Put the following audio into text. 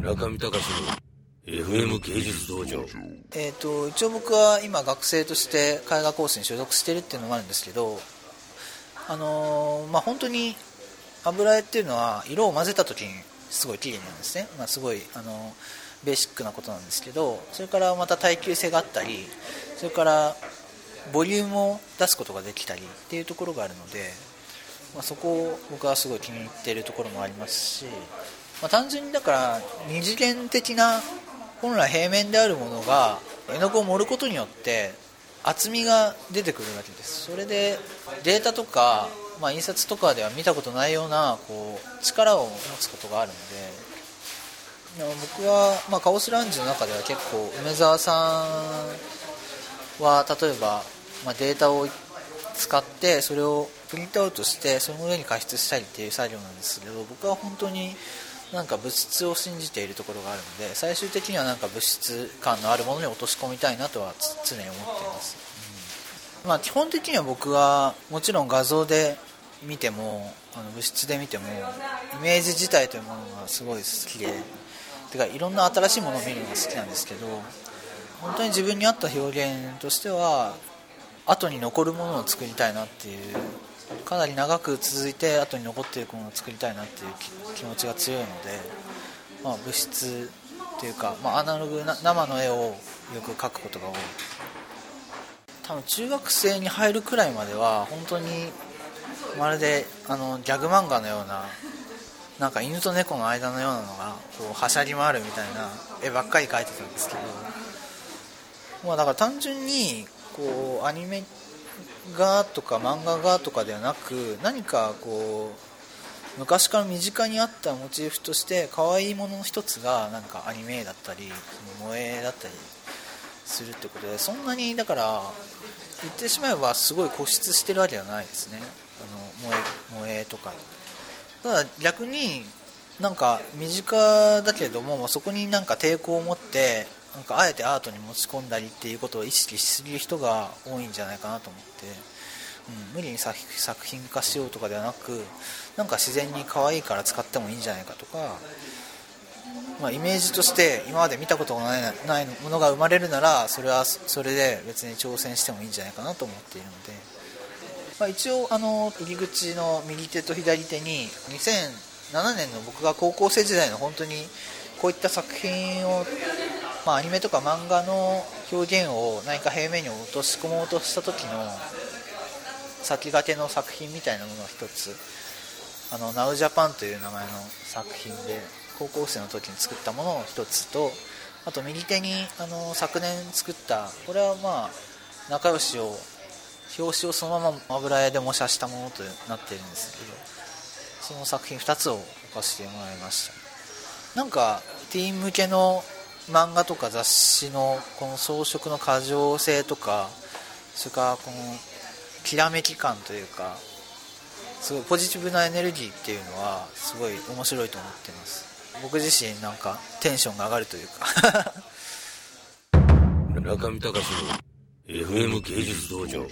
中見隆の FM 芸術道場。えー、と一応僕は今学生として絵画コースに所属してるっていうのもあるんですけどあのーまあ本当に油絵っていうのは色を混ぜた時にすごい綺麗なんですね、まあ、すごい、あのベーシックなことなんですけどそれからまた耐久性があったりそれからボリュームを出すことができたりっていうところがあるので、まあ、そこを僕はすごい気に入っているところもありますし、まあ、単純にだから二次元的な本来平面であるものが絵の具を盛ることによって厚みが出てくるわけです。それでデータとか、まあ、印刷とかでは見たことないようなこう力を持つことがあるので。いや僕は、まあ、カオスラウンジの中では結構梅沢さんは例えば、まあ、データを使ってそれをプリントアウトしてその上に加筆したりっていう作業なんですけど僕は本当になんか物質を信じているところがあるので最終的にはなんか物質感のあるものに落とし込みたいなとは常に思っています、うん。まあ、基本的には僕はもちろん画像で見てもあの物質で見てもイメージ自体というものがすごい好きでてかいろんな新しいものを見るのが好きなんですけど本当に自分に合った表現としては後に残るものを作りたいなっていうかなり長く続いて後に残っていくものを作りたいなっていう気持ちが強いので、まあ、物質っていうか、まあ、アナログな生の絵をよく描くことが多い。多分中学生に入るくらいまでは本当にまるであのギャグ漫画のようななんか犬と猫の間のようなのがこうはしゃぎ回るみたいな絵ばっかり描いてたんですけど、まあ、だから単純にこうアニメ画とか漫画画とかではなく何かこう昔から身近にあったモチーフとして可愛いものの一つがなんかアニメだったり萌えだったりするってことでそんなにだから言ってしまえばすごい固執してるわけではないですね。あの萌え萌えとか。ただ逆になんか身近だけどもそこになんか抵抗を持ってなんかあえてアートに持ち込んだりっていうことを意識しすぎる人が多いんじゃないかなと思って、うん、無理に作品化しようとかではなくなんか自然に可愛いから使ってもいいんじゃないかとか、まあ、イメージとして今まで見たことがないないものが生まれるならそれはそれで別に挑戦してもいいんじゃないかなと思っているので、まあ、一応あの入り口の右手と左手に2007年の僕が高校生時代の本当にこういった作品をまあ、アニメとか漫画の表現を何か平面に落とし込もうとした時の先駆けの作品みたいなものが一つ。あの NowJapan という名前の作品で高校生の時に作ったものを一つとあと右手にあの昨年作ったこれはまあ仲良しを表紙をそのまま油絵で模写したものとなっているんですけどその作品2つを置かせてもらいました。なんかティーン向けの漫画とか雑誌のこの装飾の過剰性とかそれからこのきらめき感というかすごいポジティブなエネルギーっていうのはすごい面白いと思ってます。僕自身なんかテンションが上がるというか。中見隆の FM 芸術道場。